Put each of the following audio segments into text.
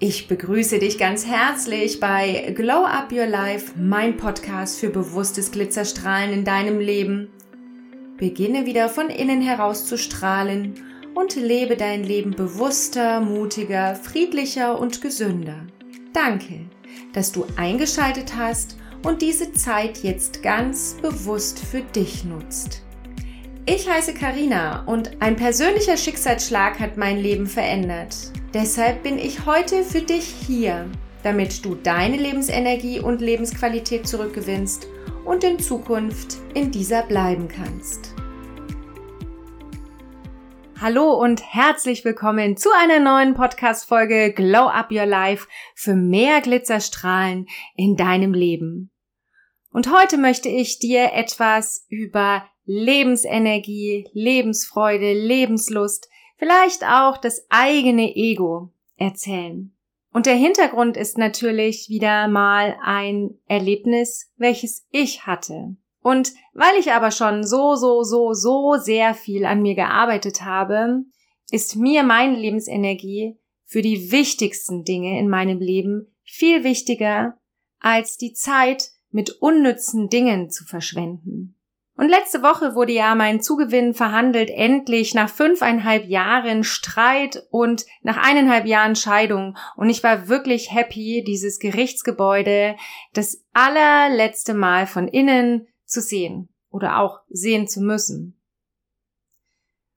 Ich begrüße dich ganz herzlich bei Glow Up Your Life, mein Podcast für bewusstes Glitzerstrahlen in deinem Leben. Beginne wieder von innen heraus zu strahlen und lebe dein Leben bewusster, mutiger, friedlicher und gesünder. Danke, dass du eingeschaltet hast und diese Zeit jetzt ganz bewusst für dich nutzt. Ich heiße Karina und ein persönlicher Schicksalsschlag hat mein Leben verändert. Deshalb bin ich heute für dich hier, damit du deine Lebensenergie und Lebensqualität zurückgewinnst und in Zukunft in dieser bleiben kannst. Hallo und herzlich willkommen zu einer neuen Podcast-Folge Glow Up Your Life für mehr Glitzerstrahlen in deinem Leben. Und heute möchte ich dir etwas über Lebensenergie, Lebensfreude, Lebenslust, vielleicht auch das eigene Ego erzählen. Und der Hintergrund ist natürlich wieder mal ein Erlebnis, welches ich hatte. Und weil ich aber schon so, so, so, so sehr viel an mir gearbeitet habe, ist mir meine Lebensenergie für die wichtigsten Dinge in meinem Leben viel wichtiger, als die Zeit mit unnützen Dingen zu verschwenden. Und letzte Woche wurde ja mein Zugewinn verhandelt, endlich nach fünfeinhalb Jahren Streit und nach eineinhalb Jahren Scheidung. Und ich war wirklich happy, dieses Gerichtsgebäude das allerletzte Mal von innen zu sehen oder auch sehen zu müssen.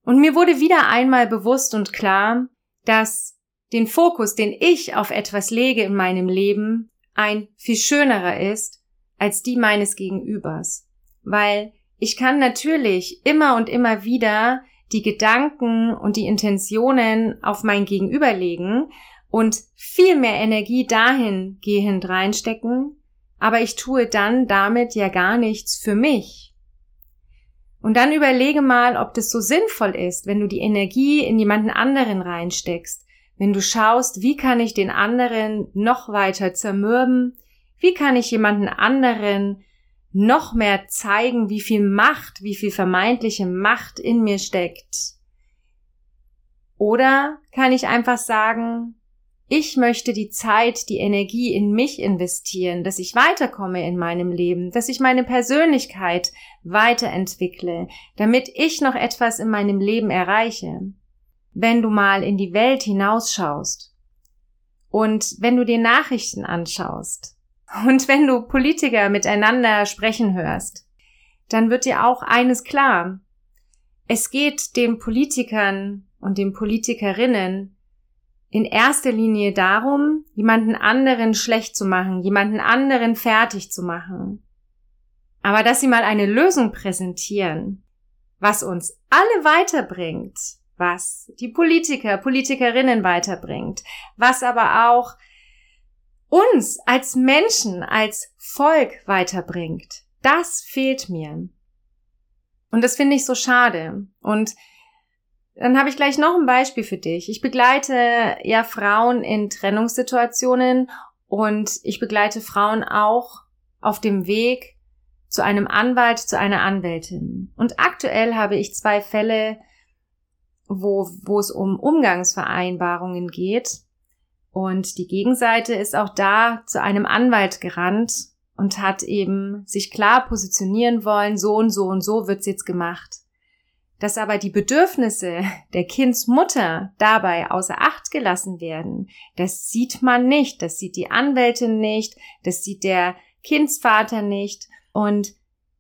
Und mir wurde wieder einmal bewusst und klar, dass den Fokus, den ich auf etwas lege in meinem Leben, ein viel schönerer ist als die meines Gegenübers. Weil ich kann natürlich immer und immer wieder die Gedanken und die Intentionen auf mein Gegenüber legen und viel mehr Energie dahin gehend reinstecken, aber ich tue dann damit ja gar nichts für mich. Und dann überlege mal, ob das so sinnvoll ist, wenn du die Energie in jemanden anderen reinsteckst, wenn du schaust, wie kann ich den anderen noch weiter zermürben, wie kann ich jemanden anderen noch mehr zeigen, wie viel Macht, wie viel vermeintliche Macht in mir steckt? Oder kann ich einfach sagen, ich möchte die Zeit, die Energie in mich investieren, dass ich weiterkomme in meinem Leben, dass ich meine Persönlichkeit weiterentwickle, damit ich noch etwas in meinem Leben erreiche. Wenn du mal in die Welt hinausschaust und wenn du dir Nachrichten anschaust, und wenn du Politiker miteinander sprechen hörst, dann wird dir auch eines klar. Es geht den Politikern und den Politikerinnen in erster Linie darum, jemanden anderen schlecht zu machen, jemanden anderen fertig zu machen. Aber dass sie mal eine Lösung präsentieren, was uns alle weiterbringt, was die Politiker, Politikerinnen weiterbringt, was aber auch uns als Menschen, als Volk weiterbringt. Das fehlt mir. Und das finde ich so schade. Und dann habe ich gleich noch ein Beispiel für dich. Ich begleite ja Frauen in Trennungssituationen und ich begleite Frauen auch auf dem Weg zu einem Anwalt, zu einer Anwältin. Und aktuell habe ich zwei Fälle, wo, wo es um Umgangsvereinbarungen geht. Und die Gegenseite ist auch da zu einem Anwalt gerannt und hat eben sich klar positionieren wollen, so und so und so wird's jetzt gemacht. Dass aber die Bedürfnisse der Kindsmutter dabei außer Acht gelassen werden, das sieht man nicht, das sieht die Anwältin nicht, das sieht der Kindsvater nicht. Und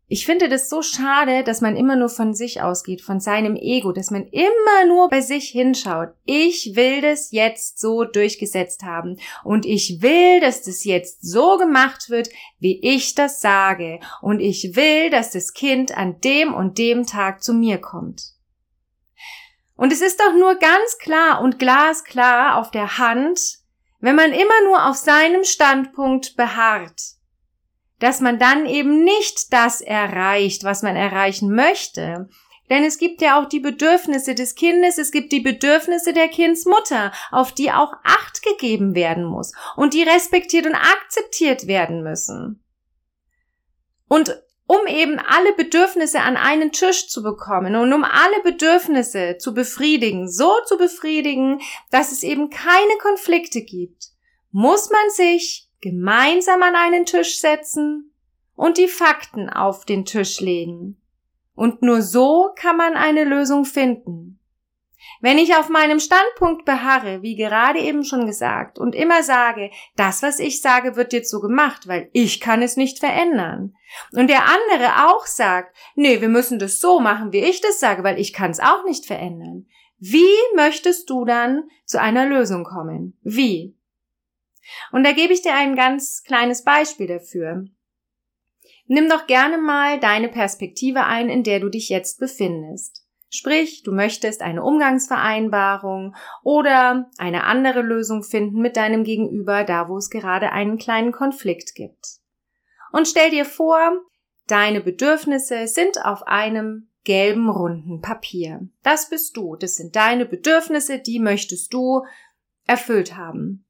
ich finde das so schade, dass man immer nur von sich ausgeht, von seinem Ego, dass man immer nur bei sich hinschaut. Ich will das jetzt so durchgesetzt haben und ich will, dass das jetzt so gemacht wird, wie ich das sage und ich will, dass das Kind an dem und dem Tag zu mir kommt. Und es ist doch nur ganz klar und glasklar auf der Hand, wenn man immer nur auf seinem Standpunkt beharrt dass man dann eben nicht das erreicht, was man erreichen möchte. Denn es gibt ja auch die Bedürfnisse des Kindes, es gibt die Bedürfnisse der Kindsmutter, auf die auch Acht gegeben werden muss und die respektiert und akzeptiert werden müssen. Und um eben alle Bedürfnisse an einen Tisch zu bekommen und um alle Bedürfnisse zu befriedigen, so zu befriedigen, dass es eben keine Konflikte gibt, muss man sich gemeinsam an einen Tisch setzen und die Fakten auf den Tisch legen. Und nur so kann man eine Lösung finden. Wenn ich auf meinem Standpunkt beharre, wie gerade eben schon gesagt, und immer sage, das, was ich sage, wird jetzt so gemacht, weil ich kann es nicht verändern. Und der andere auch sagt, nee, wir müssen das so machen, wie ich das sage, weil ich kann es auch nicht verändern. Wie möchtest du dann zu einer Lösung kommen? Wie? Und da gebe ich dir ein ganz kleines Beispiel dafür. Nimm doch gerne mal deine Perspektive ein, in der du dich jetzt befindest. Sprich, du möchtest eine Umgangsvereinbarung oder eine andere Lösung finden mit deinem Gegenüber, da wo es gerade einen kleinen Konflikt gibt. Und stell dir vor, deine Bedürfnisse sind auf einem gelben runden Papier. Das bist du, das sind deine Bedürfnisse, die möchtest du erfüllt haben.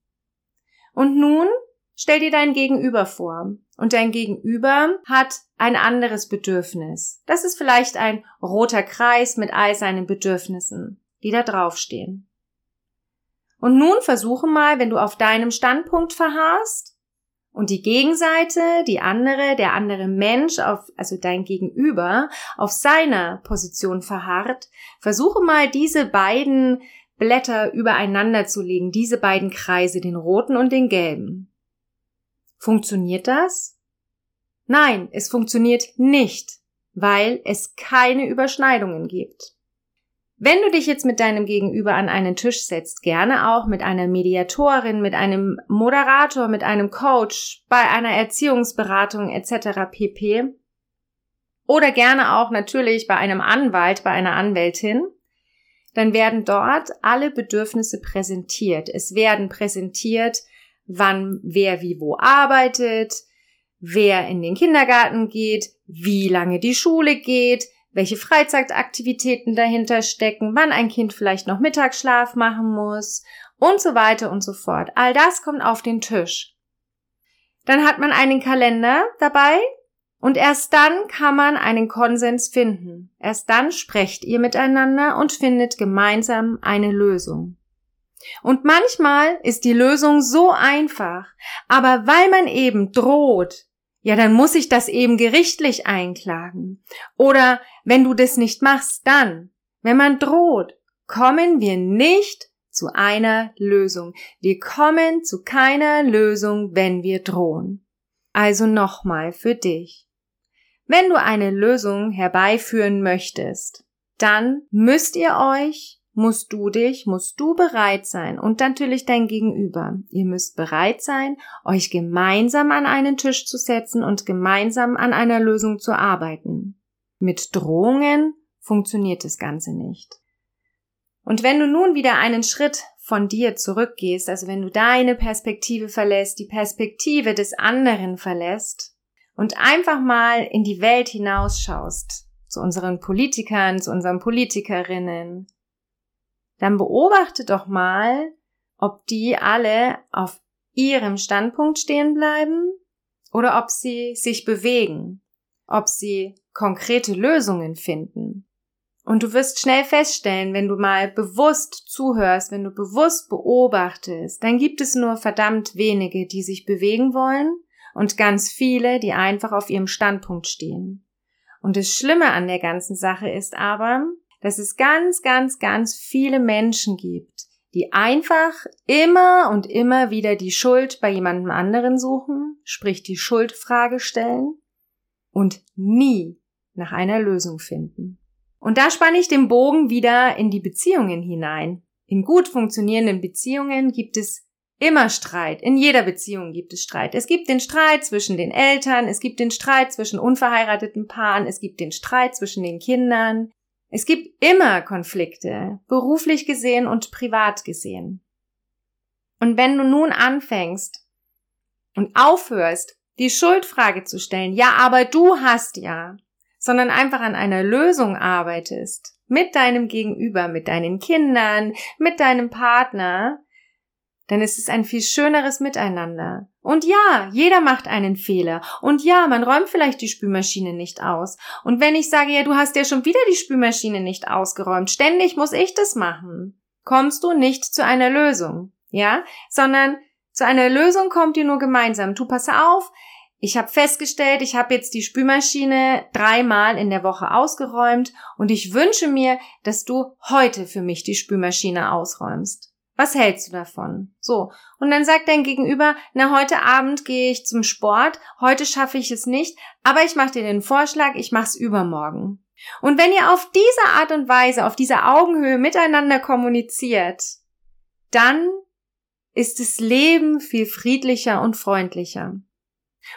Und nun stell dir dein Gegenüber vor und dein Gegenüber hat ein anderes Bedürfnis. Das ist vielleicht ein roter Kreis mit all seinen Bedürfnissen, die da draufstehen. Und nun versuche mal, wenn du auf deinem Standpunkt verharrst und die Gegenseite, die andere, der andere Mensch, auf, also dein Gegenüber, auf seiner Position verharrt, versuche mal diese beiden Blätter übereinander zu legen, diese beiden Kreise, den roten und den gelben. Funktioniert das? Nein, es funktioniert nicht, weil es keine Überschneidungen gibt. Wenn du dich jetzt mit deinem Gegenüber an einen Tisch setzt, gerne auch mit einer Mediatorin, mit einem Moderator, mit einem Coach, bei einer Erziehungsberatung etc. pp. Oder gerne auch natürlich bei einem Anwalt, bei einer Anwältin, dann werden dort alle Bedürfnisse präsentiert. Es werden präsentiert wann wer wie wo arbeitet, wer in den Kindergarten geht, wie lange die Schule geht, welche Freizeitaktivitäten dahinter stecken, wann ein Kind vielleicht noch Mittagsschlaf machen muss und so weiter und so fort. All das kommt auf den Tisch. Dann hat man einen Kalender dabei und erst dann kann man einen Konsens finden. Erst dann sprecht ihr miteinander und findet gemeinsam eine Lösung. Und manchmal ist die Lösung so einfach, aber weil man eben droht, ja, dann muss ich das eben gerichtlich einklagen. Oder wenn du das nicht machst, dann, wenn man droht, kommen wir nicht zu einer Lösung. Wir kommen zu keiner Lösung, wenn wir drohen. Also nochmal für dich. Wenn du eine Lösung herbeiführen möchtest, dann müsst ihr euch musst du dich, musst du bereit sein und natürlich dein Gegenüber. Ihr müsst bereit sein, euch gemeinsam an einen Tisch zu setzen und gemeinsam an einer Lösung zu arbeiten. Mit Drohungen funktioniert das Ganze nicht. Und wenn du nun wieder einen Schritt von dir zurückgehst, also wenn du deine Perspektive verlässt, die Perspektive des anderen verlässt und einfach mal in die Welt hinausschaust, zu unseren Politikern, zu unseren Politikerinnen, dann beobachte doch mal, ob die alle auf ihrem Standpunkt stehen bleiben oder ob sie sich bewegen, ob sie konkrete Lösungen finden. Und du wirst schnell feststellen, wenn du mal bewusst zuhörst, wenn du bewusst beobachtest, dann gibt es nur verdammt wenige, die sich bewegen wollen und ganz viele, die einfach auf ihrem Standpunkt stehen. Und das Schlimme an der ganzen Sache ist aber, dass es ganz, ganz, ganz viele Menschen gibt, die einfach immer und immer wieder die Schuld bei jemandem anderen suchen, sprich die Schuldfrage stellen und nie nach einer Lösung finden. Und da spanne ich den Bogen wieder in die Beziehungen hinein. In gut funktionierenden Beziehungen gibt es immer Streit. In jeder Beziehung gibt es Streit. Es gibt den Streit zwischen den Eltern, es gibt den Streit zwischen unverheirateten Paaren, es gibt den Streit zwischen den Kindern, es gibt immer Konflikte, beruflich gesehen und privat gesehen. Und wenn du nun anfängst und aufhörst, die Schuldfrage zu stellen, ja, aber du hast ja, sondern einfach an einer Lösung arbeitest, mit deinem Gegenüber, mit deinen Kindern, mit deinem Partner, ist es ein viel schöneres Miteinander. Und ja, jeder macht einen Fehler. Und ja, man räumt vielleicht die Spülmaschine nicht aus. Und wenn ich sage, ja, du hast ja schon wieder die Spülmaschine nicht ausgeräumt, ständig muss ich das machen, kommst du nicht zu einer Lösung. Ja, sondern zu einer Lösung kommt ihr nur gemeinsam. Du passe auf, ich habe festgestellt, ich habe jetzt die Spülmaschine dreimal in der Woche ausgeräumt und ich wünsche mir, dass du heute für mich die Spülmaschine ausräumst. Was hältst du davon? So. Und dann sagt dein Gegenüber, na, heute Abend gehe ich zum Sport, heute schaffe ich es nicht, aber ich mache dir den Vorschlag, ich mach's übermorgen. Und wenn ihr auf diese Art und Weise, auf dieser Augenhöhe miteinander kommuniziert, dann ist das Leben viel friedlicher und freundlicher.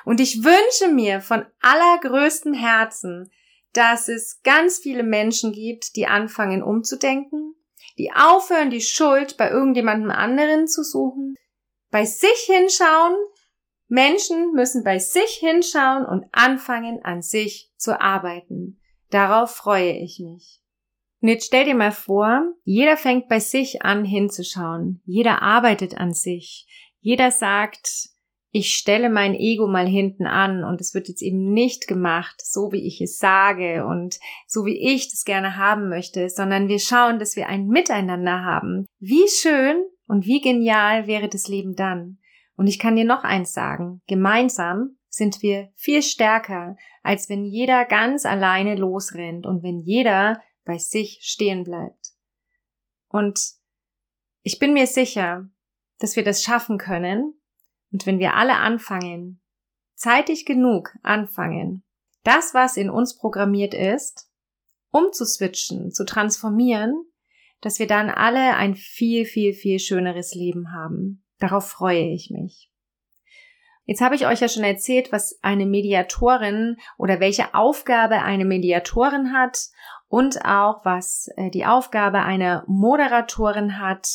Und ich wünsche mir von allergrößtem Herzen, dass es ganz viele Menschen gibt, die anfangen umzudenken, die aufhören, die Schuld bei irgendjemandem anderen zu suchen, bei sich hinschauen. Menschen müssen bei sich hinschauen und anfangen, an sich zu arbeiten. Darauf freue ich mich. Und jetzt stell dir mal vor, jeder fängt bei sich an hinzuschauen. Jeder arbeitet an sich. Jeder sagt, ich stelle mein Ego mal hinten an und es wird jetzt eben nicht gemacht, so wie ich es sage und so wie ich das gerne haben möchte, sondern wir schauen, dass wir ein Miteinander haben. Wie schön und wie genial wäre das Leben dann? Und ich kann dir noch eins sagen, gemeinsam sind wir viel stärker, als wenn jeder ganz alleine losrennt und wenn jeder bei sich stehen bleibt. Und ich bin mir sicher, dass wir das schaffen können, und wenn wir alle anfangen, zeitig genug anfangen, das, was in uns programmiert ist, umzuswitchen, zu transformieren, dass wir dann alle ein viel, viel, viel schöneres Leben haben. Darauf freue ich mich. Jetzt habe ich euch ja schon erzählt, was eine Mediatorin oder welche Aufgabe eine Mediatorin hat und auch was äh, die Aufgabe einer Moderatorin hat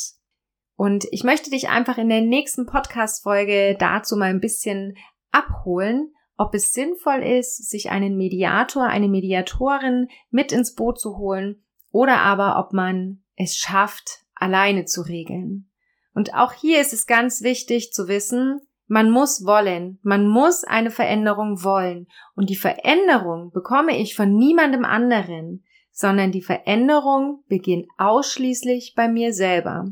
und ich möchte dich einfach in der nächsten Podcast-Folge dazu mal ein bisschen abholen, ob es sinnvoll ist, sich einen Mediator, eine Mediatorin mit ins Boot zu holen oder aber ob man es schafft, alleine zu regeln. Und auch hier ist es ganz wichtig zu wissen, man muss wollen, man muss eine Veränderung wollen. Und die Veränderung bekomme ich von niemandem anderen, sondern die Veränderung beginnt ausschließlich bei mir selber.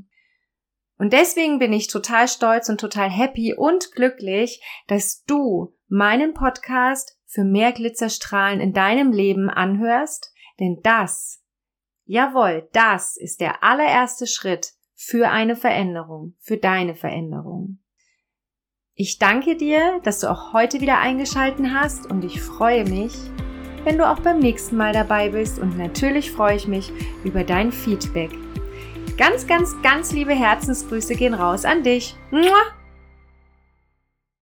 Und deswegen bin ich total stolz und total happy und glücklich, dass du meinen Podcast für mehr Glitzerstrahlen in deinem Leben anhörst, denn das, jawohl, das ist der allererste Schritt für eine Veränderung, für deine Veränderung. Ich danke dir, dass du auch heute wieder eingeschalten hast und ich freue mich, wenn du auch beim nächsten Mal dabei bist. Und natürlich freue ich mich über dein Feedback Ganz, ganz, ganz liebe Herzensgrüße gehen raus an dich. Mua!